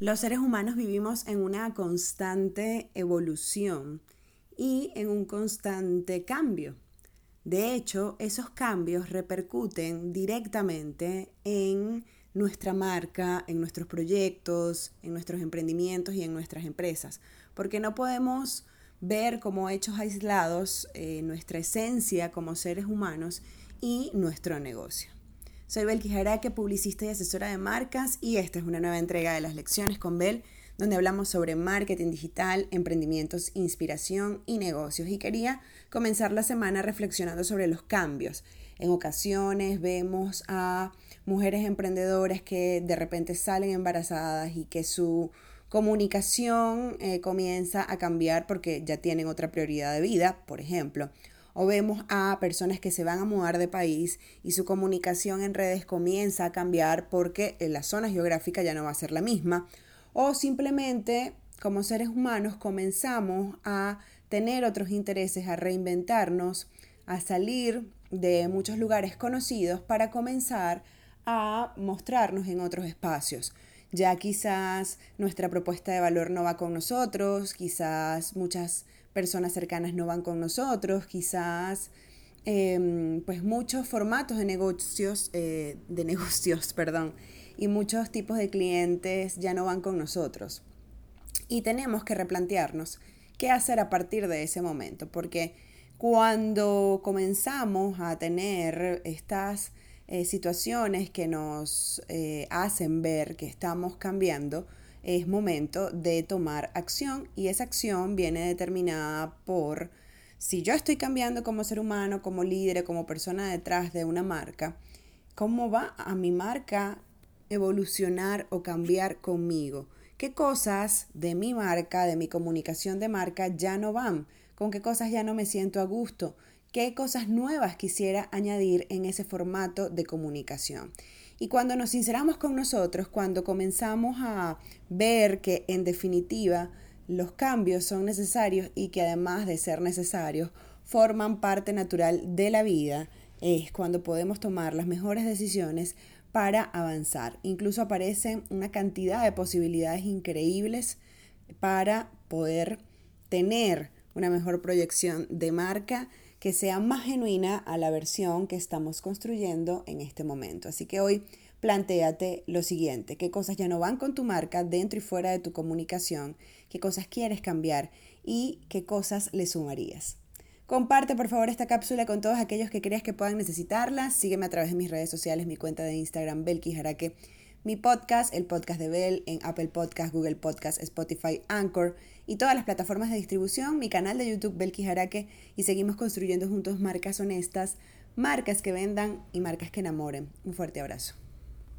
Los seres humanos vivimos en una constante evolución y en un constante cambio. De hecho, esos cambios repercuten directamente en nuestra marca, en nuestros proyectos, en nuestros emprendimientos y en nuestras empresas, porque no podemos ver como hechos aislados eh, nuestra esencia como seres humanos y nuestro negocio. Soy Belki Jaraque, publicista y asesora de marcas y esta es una nueva entrega de las lecciones con Bel, donde hablamos sobre marketing digital, emprendimientos, inspiración y negocios. Y quería comenzar la semana reflexionando sobre los cambios. En ocasiones vemos a mujeres emprendedoras que de repente salen embarazadas y que su comunicación eh, comienza a cambiar porque ya tienen otra prioridad de vida, por ejemplo o vemos a personas que se van a mudar de país y su comunicación en redes comienza a cambiar porque la zona geográfica ya no va a ser la misma, o simplemente como seres humanos comenzamos a tener otros intereses, a reinventarnos, a salir de muchos lugares conocidos para comenzar a mostrarnos en otros espacios. Ya quizás nuestra propuesta de valor no va con nosotros, quizás muchas personas cercanas no van con nosotros, quizás em, pues muchos formatos de negocios, eh, de negocios, perdón, y muchos tipos de clientes ya no van con nosotros. Y tenemos que replantearnos qué hacer a partir de ese momento, porque cuando comenzamos a tener estas eh, situaciones que nos eh, hacen ver que estamos cambiando, es momento de tomar acción y esa acción viene determinada por si yo estoy cambiando como ser humano, como líder, como persona detrás de una marca, ¿cómo va a mi marca evolucionar o cambiar conmigo? ¿Qué cosas de mi marca, de mi comunicación de marca ya no van? ¿Con qué cosas ya no me siento a gusto? ¿Qué cosas nuevas quisiera añadir en ese formato de comunicación? Y cuando nos sinceramos con nosotros, cuando comenzamos a ver que en definitiva los cambios son necesarios y que además de ser necesarios, forman parte natural de la vida, es cuando podemos tomar las mejores decisiones para avanzar. Incluso aparecen una cantidad de posibilidades increíbles para poder tener una mejor proyección de marca que sea más genuina a la versión que estamos construyendo en este momento. Así que hoy plantéate lo siguiente, qué cosas ya no van con tu marca dentro y fuera de tu comunicación, qué cosas quieres cambiar y qué cosas le sumarías. Comparte por favor esta cápsula con todos aquellos que creas que puedan necesitarla. Sígueme a través de mis redes sociales, mi cuenta de Instagram, Belki Jaraque, mi podcast, el podcast de Bell, en Apple Podcast, Google Podcast, Spotify, Anchor y todas las plataformas de distribución, mi canal de YouTube Belki Jaraque y seguimos construyendo juntos marcas honestas, marcas que vendan y marcas que enamoren. Un fuerte abrazo.